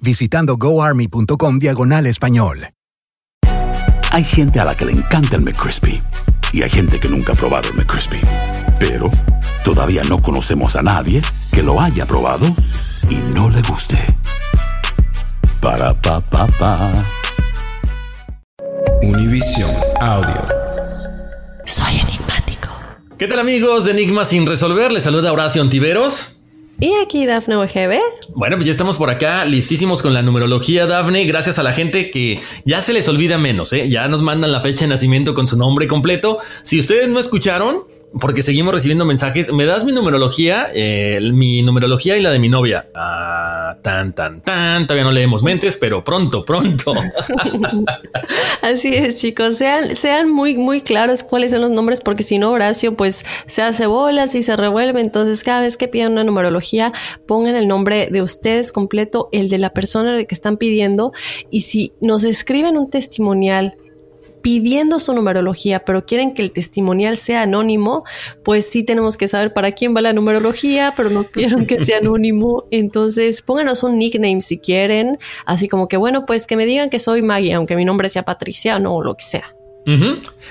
visitando goarmy.com diagonal español. Hay gente a la que le encanta el McCrispy y hay gente que nunca ha probado el McCrispy. Pero todavía no conocemos a nadie que lo haya probado y no le guste. Para pa pa pa. Univision Audio. Soy enigmático. ¿Qué tal amigos de Enigma sin resolver? Les saluda Horacio Antiveros. Y aquí Dafne OGB. Bueno, pues ya estamos por acá listísimos con la numerología, Dafne. Gracias a la gente que ya se les olvida menos, ¿eh? Ya nos mandan la fecha de nacimiento con su nombre completo. Si ustedes no escucharon, porque seguimos recibiendo mensajes, ¿me das mi numerología? Eh, mi numerología y la de mi novia. Ah, tan, tan, tan. Todavía no leemos mentes, pero pronto, pronto. Así es, chicos. Sean, sean muy, muy claros cuáles son los nombres, porque si no, Horacio, pues se hace bolas y se revuelve. Entonces, cada vez que pidan una numerología, pongan el nombre de ustedes completo, el de la persona que están pidiendo. Y si nos escriben un testimonial pidiendo su numerología, pero quieren que el testimonial sea anónimo, pues sí tenemos que saber para quién va la numerología, pero nos pidieron que sea anónimo. Entonces, pónganos un nickname si quieren, así como que, bueno, pues que me digan que soy Maggie, aunque mi nombre sea Patricia o lo que sea.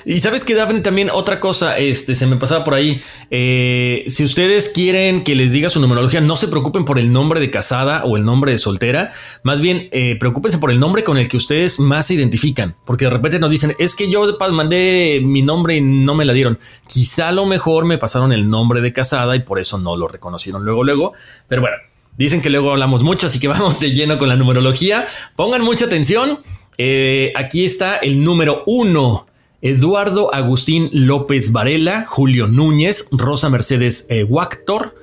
Y sabes que Daphne también otra cosa, este se me pasaba por ahí. Eh, si ustedes quieren que les diga su numerología, no se preocupen por el nombre de casada o el nombre de soltera. Más bien, eh, preocúpense por el nombre con el que ustedes más se identifican, porque de repente nos dicen es que yo mandé mi nombre y no me la dieron. Quizá a lo mejor me pasaron el nombre de casada y por eso no lo reconocieron luego, luego. Pero bueno, dicen que luego hablamos mucho, así que vamos de lleno con la numerología. Pongan mucha atención. Eh, aquí está el número uno. Eduardo Agustín López Varela, Julio Núñez, Rosa Mercedes eh, Huactor,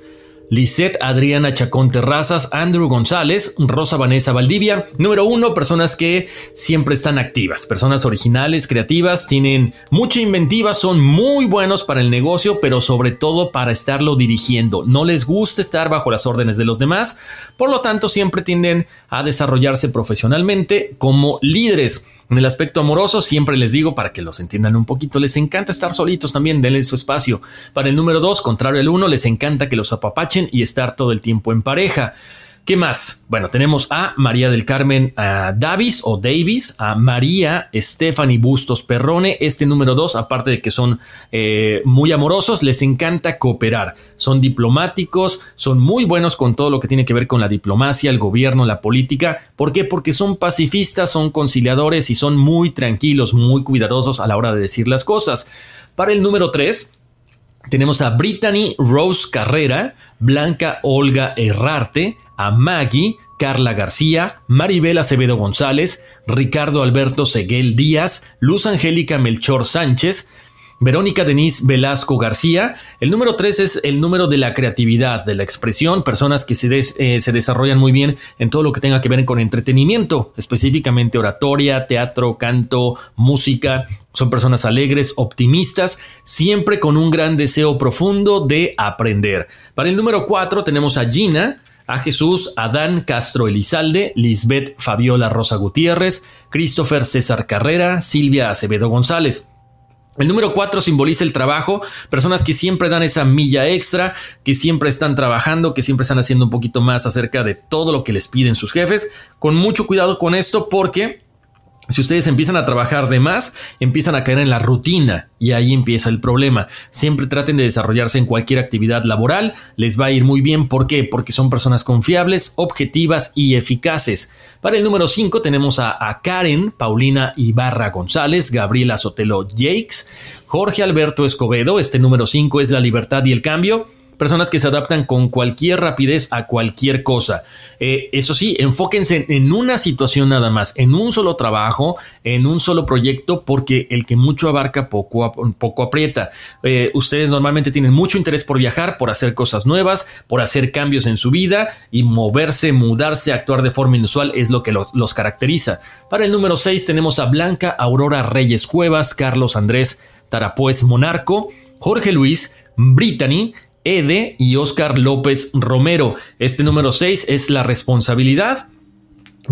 Lisette Adriana Chacón Terrazas, Andrew González, Rosa Vanessa Valdivia. Número uno, personas que siempre están activas, personas originales, creativas, tienen mucha inventiva, son muy buenos para el negocio, pero sobre todo para estarlo dirigiendo. No les gusta estar bajo las órdenes de los demás, por lo tanto siempre tienden a desarrollarse profesionalmente como líderes. En el aspecto amoroso, siempre les digo para que los entiendan un poquito, les encanta estar solitos también, denle su espacio. Para el número dos, contrario al uno, les encanta que los apapachen y estar todo el tiempo en pareja. ¿Qué más? Bueno, tenemos a María del Carmen a Davis o Davis, a María Stephanie Bustos Perrone. Este número dos, aparte de que son eh, muy amorosos, les encanta cooperar. Son diplomáticos, son muy buenos con todo lo que tiene que ver con la diplomacia, el gobierno, la política. ¿Por qué? Porque son pacifistas, son conciliadores y son muy tranquilos, muy cuidadosos a la hora de decir las cosas. Para el número tres, tenemos a Brittany Rose Carrera, Blanca Olga Herrarte, a Maggie, Carla García, Maribel Acevedo González, Ricardo Alberto Seguel Díaz, Luz Angélica Melchor Sánchez, Verónica Denise Velasco García. El número 3 es el número de la creatividad, de la expresión, personas que se, eh, se desarrollan muy bien en todo lo que tenga que ver con entretenimiento, específicamente oratoria, teatro, canto, música. Son personas alegres, optimistas, siempre con un gran deseo profundo de aprender. Para el número 4 tenemos a Gina, a Jesús, Adán Castro Elizalde, Lisbeth Fabiola Rosa Gutiérrez, Christopher César Carrera, Silvia Acevedo González. El número 4 simboliza el trabajo, personas que siempre dan esa milla extra, que siempre están trabajando, que siempre están haciendo un poquito más acerca de todo lo que les piden sus jefes. Con mucho cuidado con esto porque si ustedes empiezan a trabajar de más, empiezan a caer en la rutina y ahí empieza el problema. Siempre traten de desarrollarse en cualquier actividad laboral, les va a ir muy bien. ¿Por qué? Porque son personas confiables, objetivas y eficaces. Para el número 5 tenemos a, Karen, Paulina Ibarra González, Gabriela Sotelo Jakes, Jorge Alberto Escobedo. Este número 5 es la libertad y el cambio personas que se adaptan con cualquier rapidez a cualquier cosa. Eh, eso sí, enfóquense en una situación nada más, en un solo trabajo, en un solo proyecto, porque el que mucho abarca poco, poco aprieta. Eh, ustedes normalmente tienen mucho interés por viajar, por hacer cosas nuevas, por hacer cambios en su vida y moverse, mudarse, actuar de forma inusual es lo que los, caracteriza. Para el número 6 tenemos a Blanca Aurora Reyes Cuevas, Carlos Andrés Tarapuez Monarco, Jorge Luis, Brittany, Ede y Oscar López Romero. Este número 6 es la responsabilidad.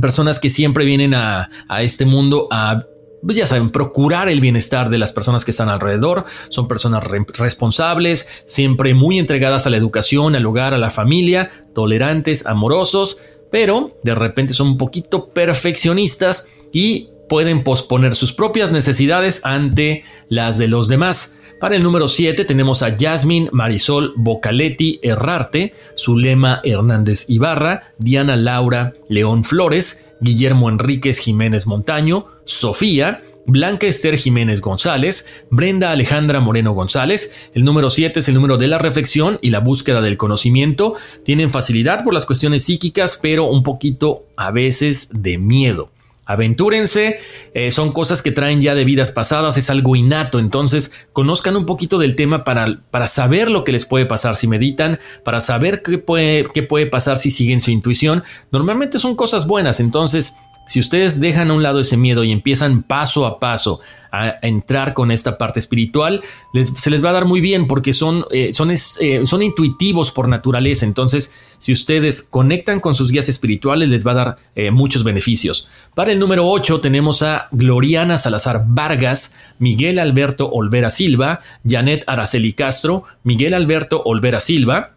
Personas que siempre vienen a, este mundo a pues ya saben, procurar el bienestar de las personas que están alrededor. Son personas responsables, siempre muy entregadas a la educación, al hogar, a la familia, tolerantes, amorosos, pero de repente son un poquito perfeccionistas y pueden posponer sus propias necesidades ante las de los demás. Para el número 7 tenemos a Jasmine Marisol Bocaletti Herrarte, Zulema Hernández Ibarra, Diana Laura León Flores, Guillermo Enríquez Jiménez Montaño, Sofía, Blanca Esther Jiménez González, Brenda Alejandra Moreno González. El número 7 es el número de la reflexión y la búsqueda del conocimiento. Tienen facilidad por las cuestiones psíquicas, pero un poquito a veces de miedo aventúrense, eh, son cosas que traen ya de vidas pasadas, es algo innato, entonces conozcan un poquito del tema para, para saber lo que les puede pasar si meditan, para saber qué puede, qué puede pasar si siguen su intuición. Normalmente son cosas buenas, entonces si ustedes dejan a un lado ese miedo y empiezan paso a paso a, entrar con esta parte espiritual, se les va a dar muy bien porque son, eh, son, eh, son intuitivos por naturaleza. Entonces, si ustedes conectan con sus guías espirituales, les va a dar eh, muchos beneficios. Para el número 8 tenemos a Gloriana Salazar Vargas, Miguel Alberto Olvera Silva, Janet Araceli Castro, Miguel Alberto Olvera Silva,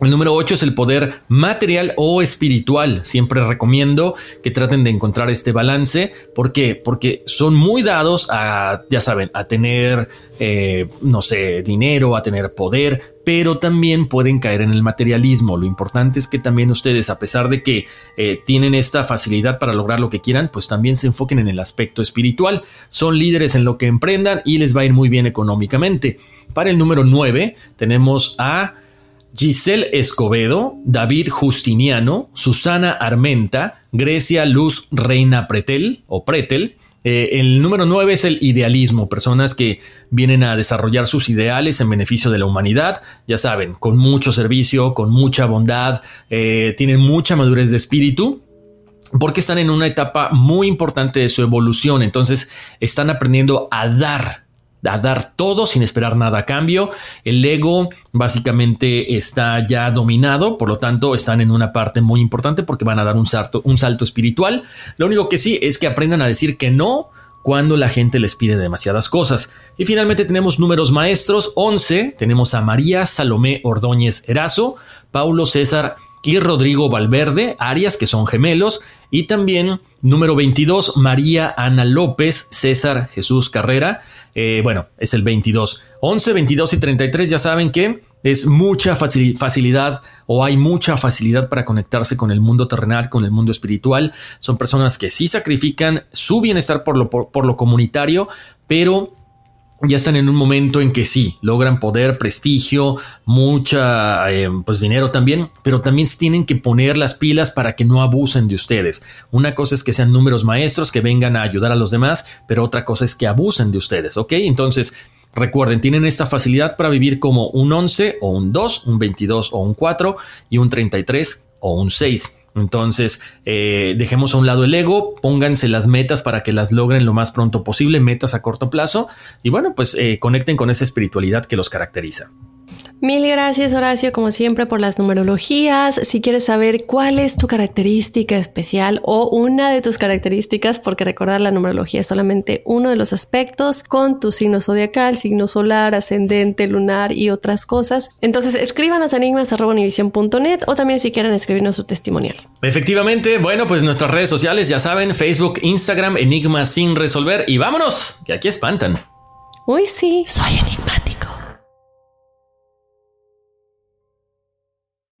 el número 8 es el poder material o espiritual. Siempre recomiendo que traten de encontrar este balance. ¿Por qué? Porque son muy dados a, ya saben, a tener, eh, no sé, dinero, a tener poder, pero también pueden caer en el materialismo. Lo importante es que también ustedes, a pesar de que eh, tienen esta facilidad para lograr lo que quieran, pues también se enfoquen en el aspecto espiritual. Son líderes en lo que emprendan y les va a ir muy bien económicamente. Para el número 9 tenemos a... Giselle Escobedo, David Justiniano, Susana Armenta, Grecia Luz Reina Pretel o Pretel. Eh, el número 9 es el idealismo, personas que vienen a desarrollar sus ideales en beneficio de la humanidad, ya saben, con mucho servicio, con mucha bondad, eh, tienen mucha madurez de espíritu, porque están en una etapa muy importante de su evolución, entonces están aprendiendo a dar a dar todo sin esperar nada a cambio. El ego básicamente está ya dominado, por lo tanto están en una parte muy importante porque van a dar un salto, un salto espiritual. Lo único que sí es que aprendan a decir que no cuando la gente les pide demasiadas cosas. Y finalmente tenemos números maestros 11, tenemos a María Salomé Ordóñez Erazo, Paulo César y Rodrigo Valverde, Arias, que son gemelos, y también número 22, María Ana López, César Jesús Carrera, eh, bueno, es el 22. 11, 22 y 33 ya saben que es mucha facilidad o hay mucha facilidad para conectarse con el mundo terrenal, con el mundo espiritual. Son personas que sí sacrifican su bienestar por lo, por lo comunitario, pero ya están en un momento en que sí, logran poder, prestigio, mucha, eh, pues dinero también, pero también tienen que poner las pilas para que no abusen de ustedes. Una cosa es que sean números maestros, que vengan a ayudar a los demás, pero otra cosa es que abusen de ustedes, ¿ok? Entonces, recuerden, tienen esta facilidad para vivir como un 11 o un 2, un 22 o un 4 y un 33 o un 6. Entonces, eh, dejemos a un lado el ego, pónganse las metas para que las logren lo más pronto posible, metas a corto plazo, y bueno, pues eh, conecten con esa espiritualidad que los caracteriza. Mil gracias Horacio, como siempre, por las numerologías. Si quieres saber cuál es tu característica especial o una de tus características, porque recordar la numerología es solamente uno de los aspectos con tu signo zodiacal, signo solar, ascendente, lunar y otras cosas. Entonces escríbanos a enigmas.univision.net o también si quieren escribirnos su testimonial. Efectivamente, bueno, pues nuestras redes sociales ya saben, Facebook, Instagram, Enigmas sin resolver y vámonos, que aquí espantan. Uy, sí. Soy enigmático.